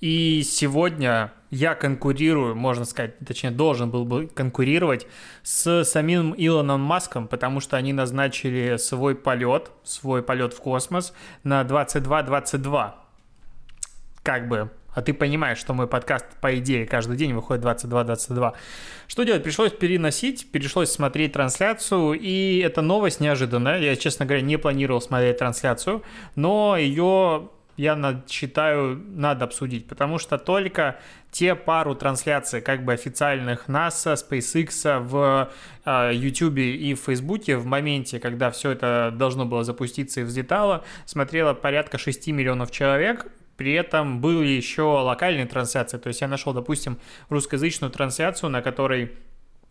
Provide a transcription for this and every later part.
И сегодня я конкурирую, можно сказать, точнее должен был бы конкурировать с самим Илоном Маском, потому что они назначили свой полет, свой полет в космос на 22-22. Как бы а ты понимаешь, что мой подкаст, по идее, каждый день выходит 22-22. Что делать? Пришлось переносить, пришлось смотреть трансляцию, и эта новость неожиданная. Я, честно говоря, не планировал смотреть трансляцию, но ее я считаю, надо обсудить, потому что только те пару трансляций как бы официальных NASA, SpaceX в э, YouTube и в Facebook в моменте, когда все это должно было запуститься и взлетало, смотрело порядка 6 миллионов человек, при этом были еще локальные трансляции, то есть я нашел, допустим, русскоязычную трансляцию, на которой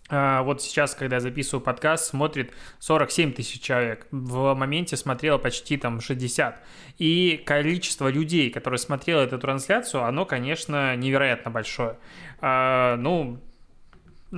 вот сейчас, когда я записываю подкаст, смотрит 47 тысяч человек. В моменте смотрело почти там 60. И количество людей, которые смотрели эту трансляцию, оно, конечно, невероятно большое. А, ну,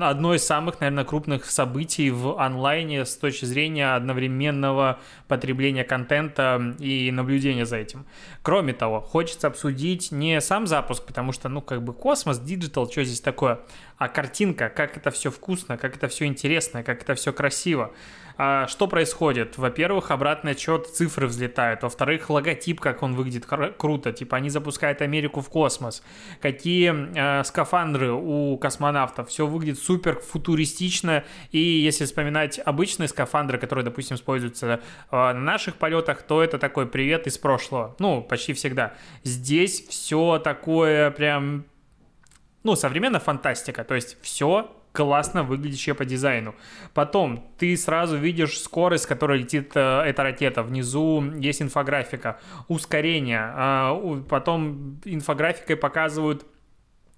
одно из самых, наверное, крупных событий в онлайне с точки зрения одновременного потребления контента и наблюдения за этим. Кроме того, хочется обсудить не сам запуск, потому что, ну, как бы космос, digital, что здесь такое, а картинка, как это все вкусно, как это все интересно, как это все красиво. А что происходит? Во-первых, обратный отсчет цифры взлетают. Во-вторых, логотип, как он выглядит круто. Типа они запускают Америку в космос. Какие э, скафандры у космонавтов. Все выглядит супер футуристично. И если вспоминать обычные скафандры, которые, допустим, используются э, на наших полетах, то это такой привет из прошлого. Ну, почти всегда. Здесь все такое прям ну, современная фантастика, то есть все классно выглядящее по дизайну. Потом ты сразу видишь скорость, с которой летит э, эта ракета. Внизу есть инфографика, ускорение. Э, потом инфографикой показывают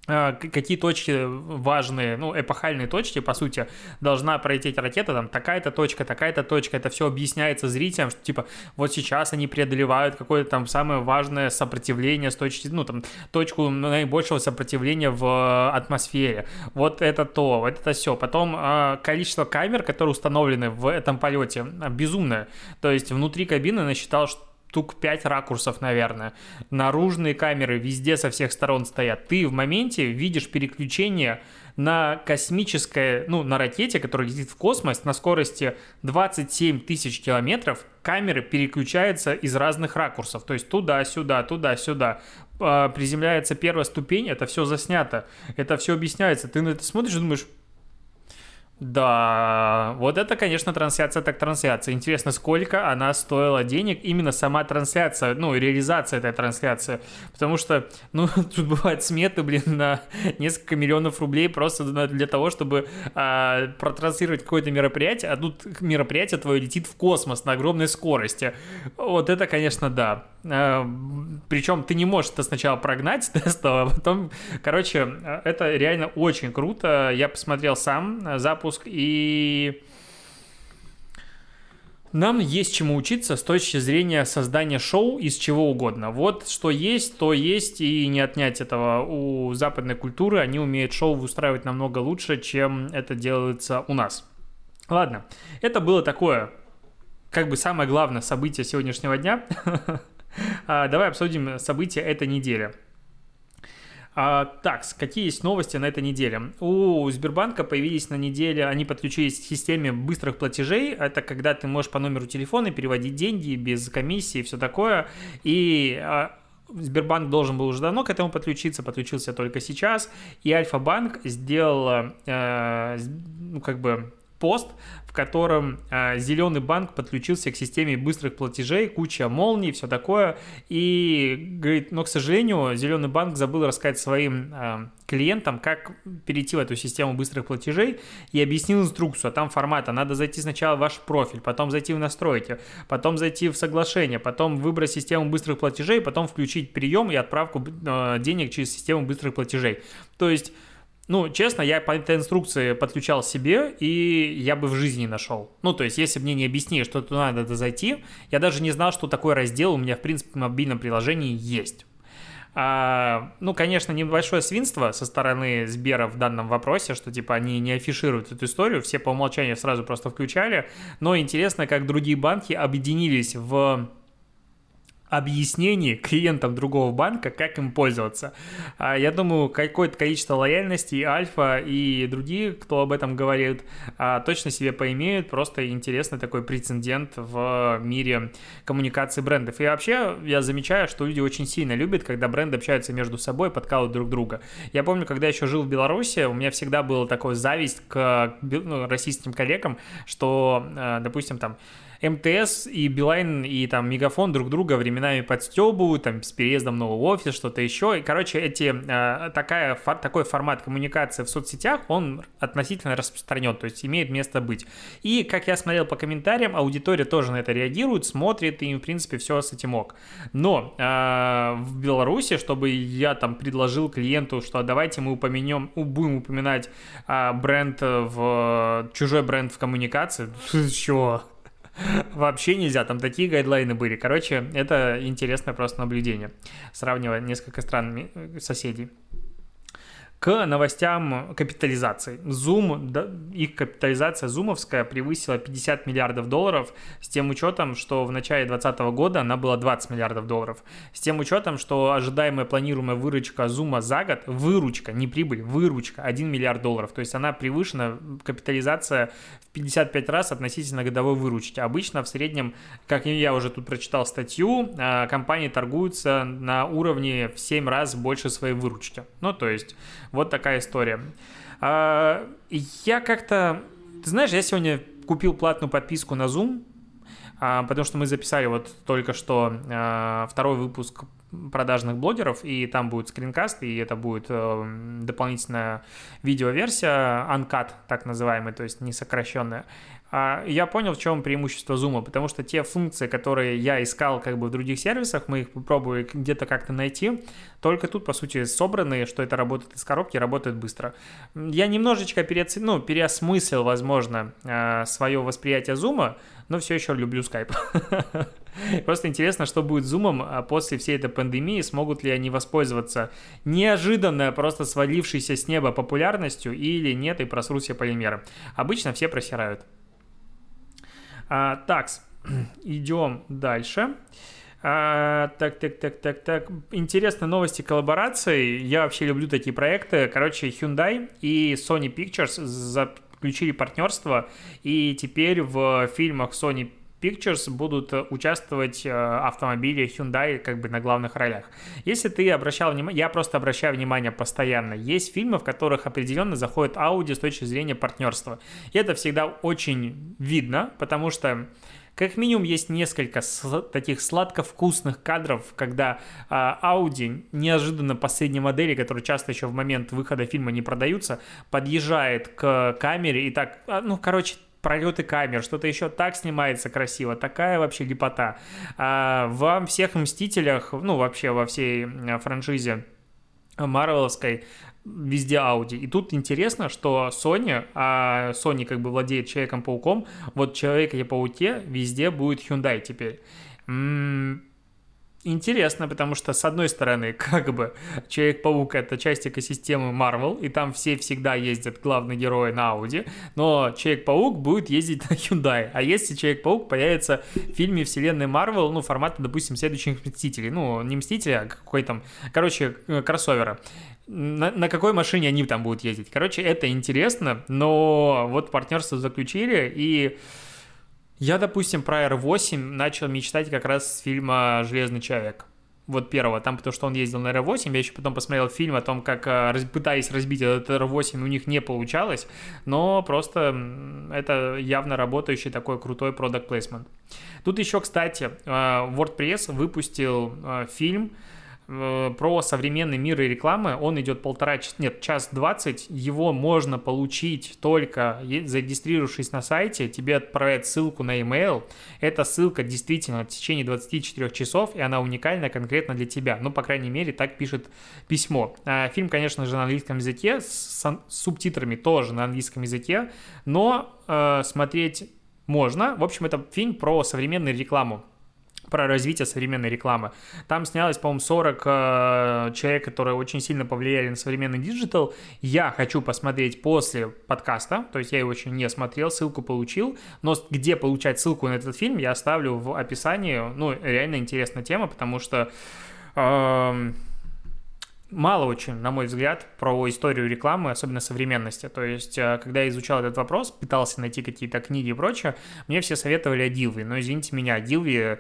какие точки важные, ну, эпохальные точки, по сути, должна пролететь ракета, там, такая-то точка, такая-то точка, это все объясняется зрителям, что, типа, вот сейчас они преодолевают какое-то там самое важное сопротивление с точки, ну, там, точку наибольшего сопротивления в атмосфере, вот это то, вот это все. Потом э, количество камер, которые установлены в этом полете, безумное, то есть внутри кабины насчитал, что штук 5 ракурсов, наверное. Наружные камеры везде со всех сторон стоят. Ты в моменте видишь переключение на космическое, ну, на ракете, которая летит в космос на скорости 27 тысяч километров, камеры переключаются из разных ракурсов, то есть туда-сюда, туда-сюда. А, приземляется первая ступень, это все заснято, это все объясняется. Ты на это смотришь и думаешь, да, вот это, конечно, трансляция так трансляция. Интересно, сколько она стоила денег, именно сама трансляция, ну, реализация этой трансляции. Потому что, ну, тут бывают сметы, блин, на несколько миллионов рублей просто для того, чтобы а, протранслировать какое-то мероприятие, а тут мероприятие твое летит в космос на огромной скорости. Вот это, конечно, да. А, причем ты не можешь это сначала прогнать тестово, а потом, короче, это реально очень круто. Я посмотрел сам запуск запуск, и нам есть чему учиться с точки зрения создания шоу из чего угодно. Вот что есть, то есть, и не отнять этого у западной культуры. Они умеют шоу устраивать намного лучше, чем это делается у нас. Ладно, это было такое, как бы самое главное событие сегодняшнего дня. А, давай обсудим события этой недели. А, так, какие есть новости на этой неделе? У Сбербанка появились на неделе, они подключились к системе быстрых платежей. Это когда ты можешь по номеру телефона переводить деньги без комиссии и все такое. И а, Сбербанк должен был уже давно к этому подключиться, подключился только сейчас. И Альфа-банк сделал, э, ну, как бы пост, в котором э, Зеленый банк подключился к системе быстрых платежей, куча молний, все такое. И говорит, но, к сожалению, Зеленый банк забыл рассказать своим э, клиентам, как перейти в эту систему быстрых платежей и объяснил инструкцию. А там формата. Надо зайти сначала в ваш профиль, потом зайти в настройки, потом зайти в соглашение, потом выбрать систему быстрых платежей, потом включить прием и отправку э, денег через систему быстрых платежей. То есть ну, честно, я по этой инструкции подключал себе, и я бы в жизни не нашел. Ну, то есть, если мне не объяснили, что туда надо зайти, я даже не знал, что такой раздел у меня, в принципе, в мобильном приложении есть. А, ну, конечно, небольшое свинство со стороны Сбера в данном вопросе, что типа они не афишируют эту историю, все по умолчанию сразу просто включали, но интересно, как другие банки объединились в объяснений клиентам другого банка, как им пользоваться. А, я думаю, какое-то количество лояльности и Альфа, и другие, кто об этом говорит, а, точно себе поимеют. Просто интересный такой прецедент в мире коммуникации брендов. И вообще, я замечаю, что люди очень сильно любят, когда бренды общаются между собой, подкалывают друг друга. Я помню, когда я еще жил в Беларуси, у меня всегда была такая зависть к ну, российским коллегам, что, а, допустим, там, МТС и Билайн и там Мегафон друг друга временами подстебывают, там, с переездом в новый офис, что-то еще. И, короче, эти, э, такая, фор, такой формат коммуникации в соцсетях, он относительно распространен, то есть имеет место быть. И, как я смотрел по комментариям, аудитория тоже на это реагирует, смотрит, и, в принципе, все с этим ок. Но э, в Беларуси, чтобы я там предложил клиенту, что давайте мы упомянем, будем упоминать э, бренд в чужой бренд в коммуникации, чего? Вообще нельзя, там такие гайдлайны были. Короче, это интересное просто наблюдение, сравнивая несколько стран соседей к новостям капитализации. Zoom, да, их капитализация зумовская превысила 50 миллиардов долларов с тем учетом, что в начале 2020 года она была 20 миллиардов долларов. С тем учетом, что ожидаемая планируемая выручка Zoom за год, выручка, не прибыль, выручка 1 миллиард долларов. То есть она превышена, капитализация в 55 раз относительно годовой выручки. Обычно в среднем, как я уже тут прочитал статью, а, компании торгуются на уровне в 7 раз больше своей выручки. Ну, то есть вот такая история. А, я как-то... Ты знаешь, я сегодня купил платную подписку на Zoom, а, потому что мы записали вот только что а, второй выпуск продажных блогеров, и там будет скринкаст, и это будет э, дополнительная видеоверсия, uncut, так называемая, то есть не сокращенная. А, я понял, в чем преимущество Zoom, потому что те функции, которые я искал как бы в других сервисах, мы их попробовали где-то как-то найти, только тут, по сути, собраны, что это работает из коробки, работает быстро. Я немножечко переоцен... ну, переосмыслил, возможно, а, свое восприятие Zoom, но все еще люблю Skype. Просто интересно, что будет с Zoom а, после всей этой пандемии, смогут ли они воспользоваться неожиданно просто свалившейся с неба популярностью или нет и просрут все полимеры. Обычно все просирают. А, так, идем дальше. А, так, так, так, так, так. Интересные новости коллаборации. Я вообще люблю такие проекты. Короче, Hyundai и Sony Pictures заключили партнерство, и теперь в фильмах Sony Pictures будут э, участвовать э, автомобили Hyundai как бы на главных ролях. Если ты обращал внимание, я просто обращаю внимание постоянно, есть фильмы, в которых определенно заходит Audi с точки зрения партнерства. И это всегда очень видно, потому что как минимум есть несколько таких сладко-вкусных кадров, когда э, Audi неожиданно последней модели, которые часто еще в момент выхода фильма не продаются, подъезжает к камере и так, а, ну, короче, пролеты камер, что-то еще так снимается красиво, такая вообще лепота. А, во всех «Мстителях», ну, вообще во всей франшизе Марвеловской везде Audi. И тут интересно, что Sony, а Sony как бы владеет Человеком-пауком, вот Человеке-пауке везде будет Hyundai теперь. Интересно, потому что, с одной стороны, как бы Человек-паук — это часть экосистемы Marvel, и там все всегда ездят главные герои на Audi, но Человек-паук будет ездить на Hyundai. А если Человек-паук появится в фильме вселенной Marvel, ну, формата, допустим, следующих Мстителей, ну, не Мстители, а какой там, короче, э, кроссовера, на, на какой машине они там будут ездить. Короче, это интересно, но вот партнерство заключили, и я, допустим, про R8 начал мечтать как раз с фильма «Железный человек». Вот первого, там, потому что он ездил на R8, я еще потом посмотрел фильм о том, как э, пытаясь разбить этот R8, у них не получалось, но просто это явно работающий такой крутой продукт плейсмент. Тут еще, кстати, э, WordPress выпустил э, фильм, про современный мир и рекламы. Он идет полтора часа, нет, час двадцать. Его можно получить только зарегистрировавшись на сайте. Тебе отправят ссылку на email. Эта ссылка действительно в течение 24 часов, и она уникальна конкретно для тебя. Ну, по крайней мере, так пишет письмо. А, фильм, конечно же, на английском языке, с субтитрами тоже на английском языке, но э, смотреть можно. В общем, это фильм про современную рекламу про развитие современной рекламы. Там снялось, по-моему, 40 э, человек, которые очень сильно повлияли на современный digital. Я хочу посмотреть после подкаста, то есть я его еще не смотрел, ссылку получил, но где получать ссылку на этот фильм, я оставлю в описании. Ну, реально интересная тема, потому что... Э, мало очень, на мой взгляд, про историю рекламы, особенно современности. То есть, э, когда я изучал этот вопрос, пытался найти какие-то книги и прочее, мне все советовали о Дилве. Но, извините меня, Дилви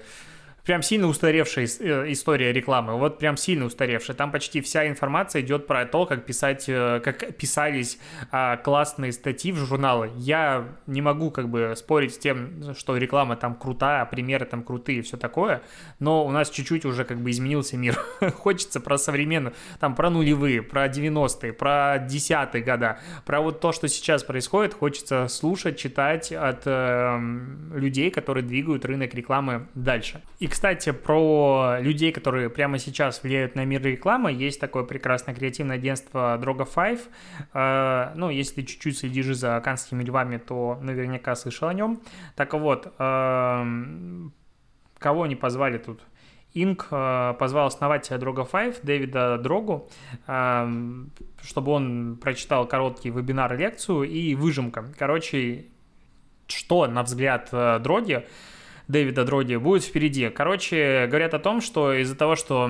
прям сильно устаревшая э, история рекламы, вот прям сильно устаревшая. Там почти вся информация идет про то, как писать, э, как писались а, классные статьи в журналы. Я не могу как бы спорить с тем, что реклама там крутая, примеры там крутые и все такое, но у нас чуть-чуть уже как бы изменился мир. Хочется про современную, там про нулевые, про 90-е, про 10-е года, про вот то, что сейчас происходит, хочется слушать, читать от э, людей, которые двигают рынок рекламы дальше. И, кстати, про людей, которые прямо сейчас влияют на мир рекламы, есть такое прекрасное креативное агентство Droga 5. Э, ну, если чуть-чуть следишь за канскими львами, то наверняка слышал о нем. Так вот, э, кого они позвали тут? Инк э, позвал основателя Droga 5, Дэвида Дрогу, чтобы он прочитал короткий вебинар-лекцию и выжимка. Короче, что, на взгляд Дроги, Дэвида Дроди будет впереди. Короче, говорят о том, что из-за того, что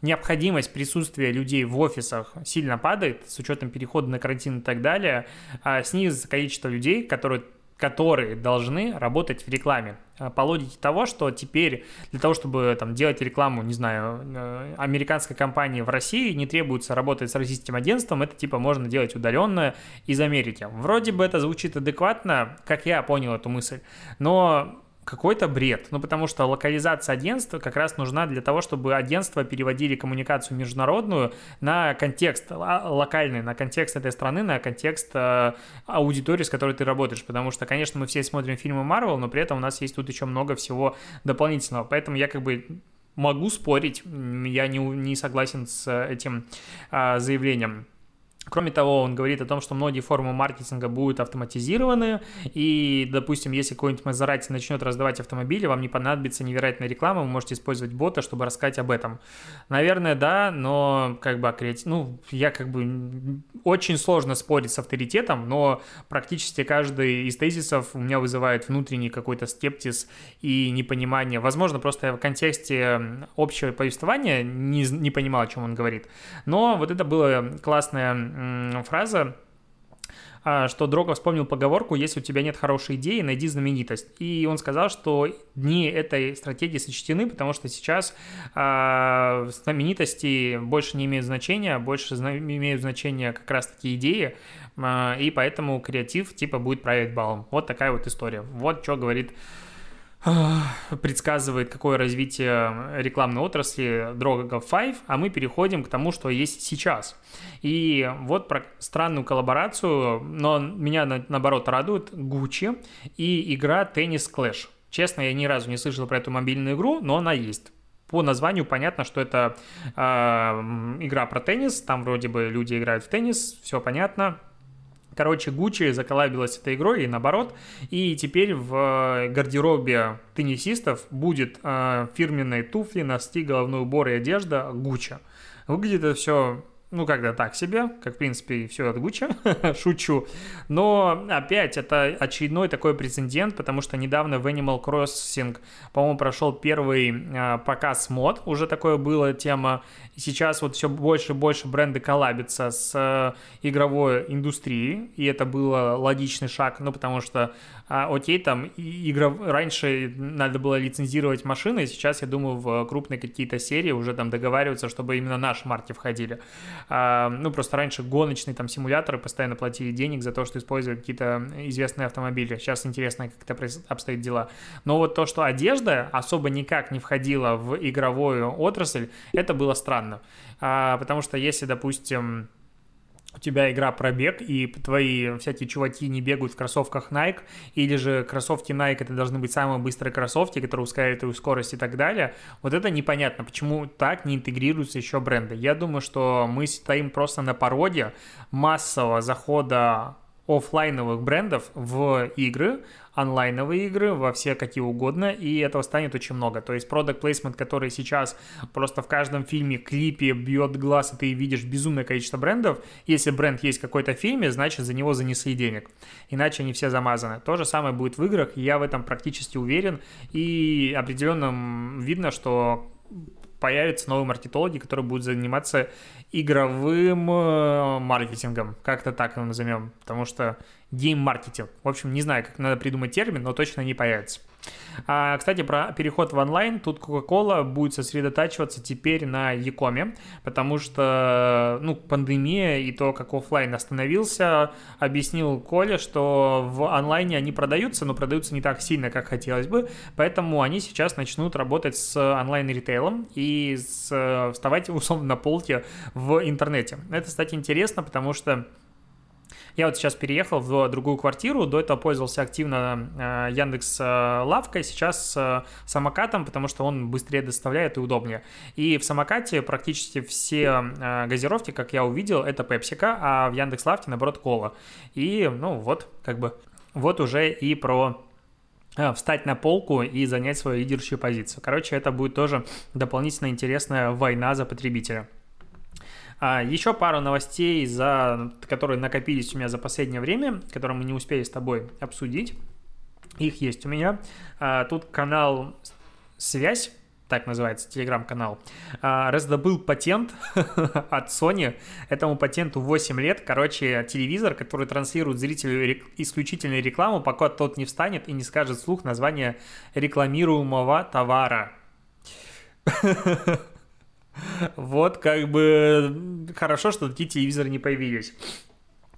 необходимость присутствия людей в офисах сильно падает, с учетом перехода на карантин и так далее, а снизится количество людей, которые которые должны работать в рекламе. А по логике того, что теперь для того, чтобы там, делать рекламу, не знаю, э, американской компании в России, не требуется работать с российским агентством, это типа можно делать удаленно из Америки. Вроде бы это звучит адекватно, как я понял эту мысль, но какой-то бред. Ну, потому что локализация агентства как раз нужна для того, чтобы агентства переводили коммуникацию международную на контекст локальный, на контекст этой страны, на контекст э, аудитории, с которой ты работаешь. Потому что, конечно, мы все смотрим фильмы Марвел, но при этом у нас есть тут еще много всего дополнительного. Поэтому я как бы могу спорить, я не, не согласен с этим э, заявлением. Кроме того, он говорит о том, что многие формы маркетинга будут автоматизированы, и, допустим, если какой-нибудь Мазерати начнет раздавать автомобили, вам не понадобится невероятная реклама, вы можете использовать бота, чтобы рассказать об этом. Наверное, да, но как бы креатив... Ну, я как бы... Очень сложно спорить с авторитетом, но практически каждый из тезисов у меня вызывает внутренний какой-то скептиз и непонимание. Возможно, просто я в контексте общего повествования не, не понимал, о чем он говорит. Но вот это было классное фраза, а, что Дрога вспомнил поговорку «Если у тебя нет хорошей идеи, найди знаменитость». И он сказал, что дни этой стратегии сочтены, потому что сейчас э, знаменитости больше не имеют значения, больше имеют значение как раз-таки идеи, э, и поэтому креатив типа будет править балом. Вот такая вот история. Вот что говорит предсказывает, какое развитие рекламной отрасли Droga 5, а мы переходим к тому, что есть сейчас. И вот про странную коллаборацию, но меня наоборот радует Gucci и игра Tennis Clash. Честно, я ни разу не слышал про эту мобильную игру, но она есть по названию понятно, что это э, игра про теннис, там вроде бы люди играют в теннис, все понятно, Короче, Гуччи заколабилась этой игрой и наоборот. И теперь в гардеробе теннисистов будет э, фирменные туфли, носки, головной убор и одежда Гуччи. Выглядит это все ну, когда так себе, как, в принципе, все от Гуччи, шучу. Но, опять, это очередной такой прецедент, потому что недавно в Animal Crossing, по-моему, прошел первый э, показ мод, уже такое было тема, и сейчас вот все больше и больше бренды коллабятся с э, игровой индустрией, и это был логичный шаг, ну, потому что, э, окей, там, игра... раньше надо было лицензировать машины, сейчас, я думаю, в крупные какие-то серии уже там договариваются, чтобы именно наши марки входили. А, ну, просто раньше гоночные там симуляторы постоянно платили денег за то, что использовали какие-то известные автомобили. Сейчас интересно, как это обстоит дела. Но вот то, что одежда особо никак не входила в игровую отрасль, это было странно. А, потому что если, допустим, у тебя игра про бег, и твои всякие чуваки не бегают в кроссовках Nike, или же кроссовки Nike это должны быть самые быстрые кроссовки, которые ускоряют твою скорость и так далее. Вот это непонятно, почему так не интегрируются еще бренды. Я думаю, что мы стоим просто на породе массового захода офлайновых брендов в игры, онлайновые игры, во все какие угодно, и этого станет очень много. То есть product placement, который сейчас просто в каждом фильме, клипе бьет глаз, и ты видишь безумное количество брендов. Если бренд есть в какой-то фильме, значит за него занесли денег. Иначе они все замазаны. То же самое будет в играх, я в этом практически уверен, и определенно видно, что появятся новые маркетологи, которые будут заниматься игровым э, маркетингом, как-то так его назовем, потому что гейм-маркетинг. В общем, не знаю, как надо придумать термин, но точно не появится. А, кстати, про переход в онлайн. Тут Coca-Cola будет сосредотачиваться теперь на Якоме, потому что, ну, пандемия и то, как офлайн остановился, объяснил Коля, что в онлайне они продаются, но продаются не так сильно, как хотелось бы, поэтому они сейчас начнут работать с онлайн-ритейлом и с, вставать, условно, на полке в интернете. Это, кстати, интересно, потому что я вот сейчас переехал в другую квартиру, до этого пользовался активно э, Яндекс э, Лавкой, сейчас э, самокатом, потому что он быстрее доставляет и удобнее. И в самокате практически все газировки, как я увидел, это пепсика, а в Яндекс Лавке, наоборот, кола. И, ну, вот, как бы, вот уже и про встать на полку и занять свою лидерскую позицию. Короче, это будет тоже дополнительно интересная война за потребителя. А, еще пару новостей, за, которые накопились у меня за последнее время, которые мы не успели с тобой обсудить. Их есть у меня. А, тут канал «Связь», так называется, телеграм-канал, а, раздобыл патент от Sony. Этому патенту 8 лет. Короче, телевизор, который транслирует зрителю исключительную рекламу, пока тот не встанет и не скажет вслух название рекламируемого товара. Вот как бы хорошо, что такие телевизоры не появились.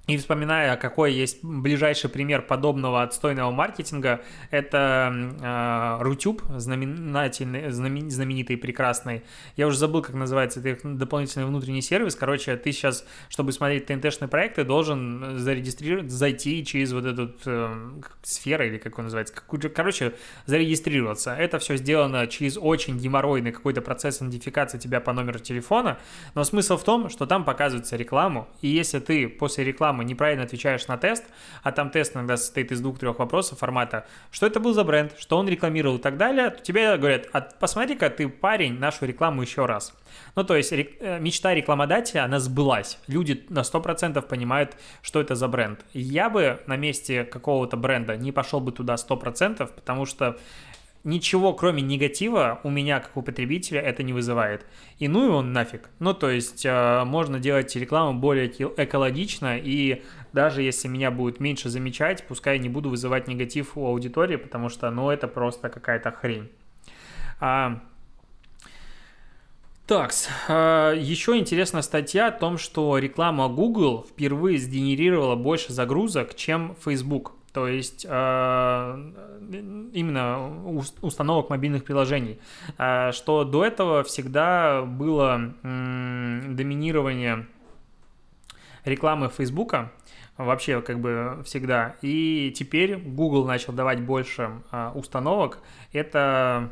И вспоминая, какой есть ближайший пример подобного отстойного маркетинга, это э, Рутюб, знаменательный, знамен, знаменитый, прекрасный. Я уже забыл, как называется, это их дополнительный внутренний сервис. Короче, ты сейчас, чтобы смотреть ТНТ-шные проекты, должен зарегистрировать, зайти через вот эту э, сферу, или как он называется, короче, зарегистрироваться. Это все сделано через очень геморройный какой-то процесс идентификации тебя по номеру телефона, но смысл в том, что там показывается рекламу, и если ты после рекламы рекламы неправильно отвечаешь на тест, а там тест иногда состоит из двух-трех вопросов формата, что это был за бренд, что он рекламировал и так далее, то тебе говорят, а посмотри-ка ты, парень, нашу рекламу еще раз. Ну, то есть э, мечта рекламодателя, она сбылась. Люди на 100% понимают, что это за бренд. Я бы на месте какого-то бренда не пошел бы туда 100%, потому что ничего, кроме негатива, у меня, как у потребителя, это не вызывает. И ну и он нафиг. Ну, то есть, э, можно делать рекламу более экологично, и даже если меня будет меньше замечать, пускай не буду вызывать негатив у аудитории, потому что, ну, это просто какая-то хрень. А, так, а, еще интересная статья о том, что реклама Google впервые сгенерировала больше загрузок, чем Facebook то есть э, именно установок мобильных приложений, э, что до этого всегда было доминирование рекламы Фейсбука, вообще как бы всегда, и теперь Google начал давать больше э, установок, это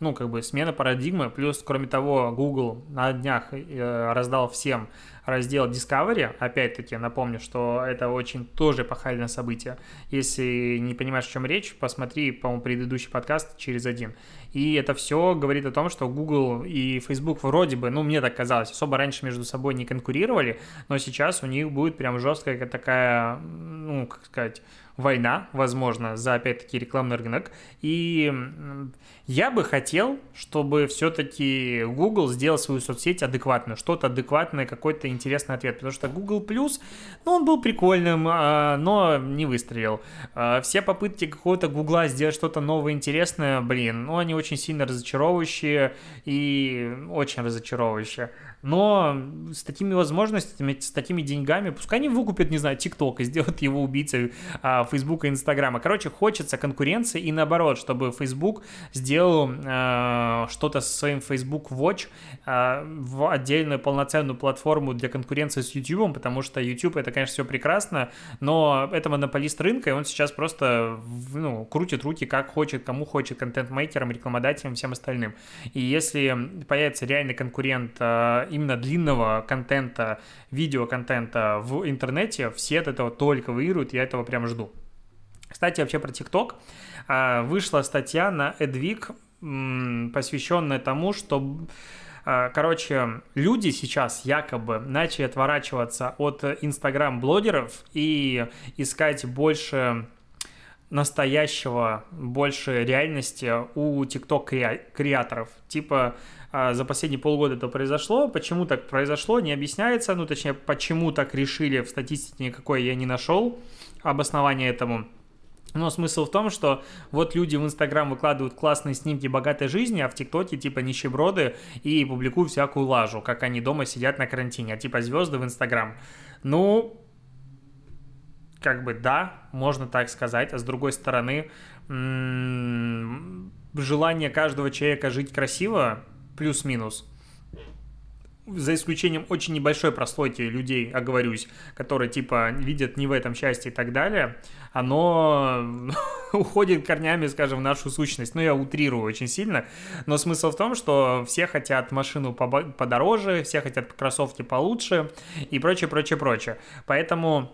ну, как бы смена парадигмы, плюс, кроме того, Google на днях раздал всем раздел Discovery, опять-таки напомню, что это очень тоже пахальное событие. Если не понимаешь, о чем речь, посмотри, по-моему, предыдущий подкаст через один. И это все говорит о том, что Google и Facebook вроде бы, ну, мне так казалось, особо раньше между собой не конкурировали, но сейчас у них будет прям жесткая такая, ну, как сказать, война, возможно, за, опять-таки, рекламный рынок. И я бы хотел, чтобы все-таки Google сделал свою соцсеть адекватную, что-то адекватное, какой-то интересный ответ. Потому что Google Plus, ну, он был прикольным, а, но не выстрелил. А, все попытки какого-то Гугла сделать что-то новое, интересное, блин, ну, они очень сильно разочаровывающие и очень разочаровывающие. Но с такими возможностями, с такими деньгами, пускай они выкупят, не знаю, ТикТок и сделают его убийцей а, Фейсбука и Инстаграма. Короче, хочется конкуренции и наоборот, чтобы Facebook сделал а, что-то со своим Facebook Watch а, в отдельную полноценную платформу для конкуренции с YouTube, потому что YouTube это, конечно, все прекрасно, но это монополист рынка, и он сейчас просто ну, крутит руки как хочет, кому хочет, контент-мейкерам, рекламодателям, всем остальным. И если появится реальный конкурент а, именно длинного контента, видеоконтента в интернете, все от этого только выиграют, я этого прям жду. Кстати, вообще про ТикТок. А, вышла статья на Edweek, посвященная тому, что а, Короче, люди сейчас якобы начали отворачиваться от инстаграм-блогеров и искать больше настоящего, больше реальности у тикток-креаторов. Типа за последние полгода это произошло. Почему так произошло, не объясняется. Ну, точнее, почему так решили, в статистике никакой я не нашел обоснования этому. Но смысл в том, что вот люди в Инстаграм выкладывают классные снимки богатой жизни, а в ТикТоке типа нищеброды и публикуют всякую лажу, как они дома сидят на карантине, а типа звезды в Инстаграм. Ну, как бы да, можно так сказать, а с другой стороны, желание каждого человека жить красиво плюс-минус. За исключением очень небольшой прослойки людей, оговорюсь, которые типа видят не в этом счастье и так далее, оно уходит корнями, скажем, в нашу сущность. Ну, я утрирую очень сильно, но смысл в том, что все хотят машину подороже, все хотят кроссовки получше и прочее, прочее, прочее. Поэтому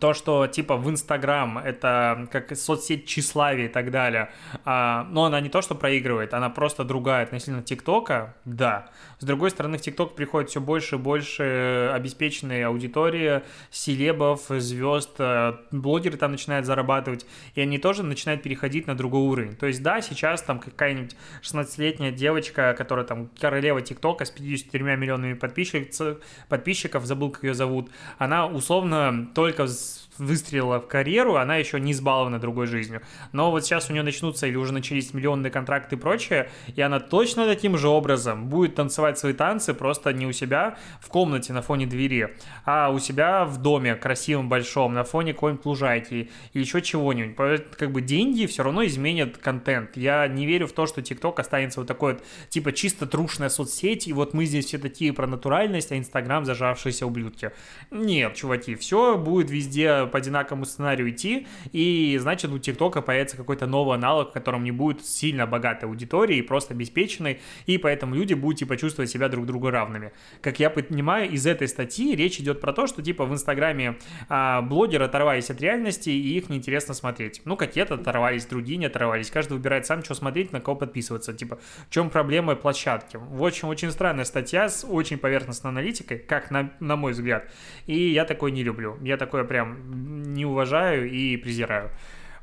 то, что типа в Инстаграм это как соцсеть тщеславия и так далее, а, но она не то, что проигрывает, она просто другая относительно ТикТока, да. С другой стороны, в ТикТок приходит все больше и больше обеспеченной аудитории, селебов, звезд, э, блогеры там начинают зарабатывать, и они тоже начинают переходить на другой уровень. То есть, да, сейчас там какая-нибудь 16-летняя девочка, которая там королева ТикТока с 54 миллионами подписчиков, подписчиков, забыл, как ее зовут, она условно только was выстрелила в карьеру, она еще не избалована другой жизнью. Но вот сейчас у нее начнутся или уже начались миллионные контракты и прочее, и она точно таким же образом будет танцевать свои танцы просто не у себя в комнате на фоне двери, а у себя в доме красивом, большом, на фоне какой-нибудь лужайки или еще чего-нибудь. Как бы деньги все равно изменят контент. Я не верю в то, что TikTok останется вот такой вот, типа, чисто трушная соцсеть, и вот мы здесь все такие про натуральность, а Инстаграм зажавшиеся ублюдки. Нет, чуваки, все будет везде по одинаковому сценарию идти, и значит у ТикТока появится какой-то новый аналог, в котором не будет сильно богатой аудитории, просто обеспеченной, и поэтому люди будут типа чувствовать себя друг другу равными. Как я понимаю, из этой статьи речь идет про то, что типа в Инстаграме а, блогеры оторвались от реальности, и их неинтересно смотреть. Ну, какие-то оторвались, другие не оторвались. Каждый выбирает сам, что смотреть, на кого подписываться. Типа, в чем проблема площадки? В общем, очень странная статья с очень поверхностной аналитикой, как на, на мой взгляд. И я такой не люблю. Я такое прям не уважаю и презираю.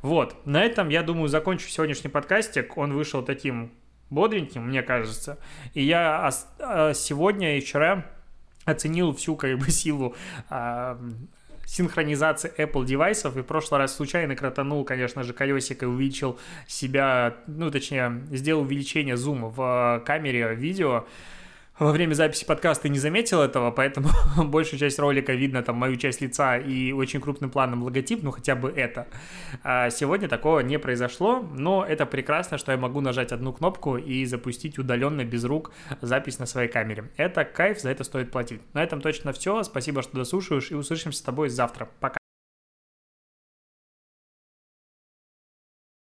Вот, на этом, я думаю, закончу сегодняшний подкастик. Он вышел таким бодреньким, мне кажется. И я а, сегодня и вчера оценил всю как бы силу а, синхронизации Apple девайсов, и в прошлый раз случайно кротанул, конечно же, колесико и увеличил себя, ну, точнее, сделал увеличение зума в а, камере видео, во время записи подкаста не заметил этого, поэтому большую часть ролика видно там мою часть лица и очень крупным планом логотип, ну хотя бы это. А сегодня такого не произошло, но это прекрасно, что я могу нажать одну кнопку и запустить удаленно без рук запись на своей камере. Это кайф, за это стоит платить. На этом точно все. Спасибо, что дослушаешь и услышимся с тобой завтра. Пока.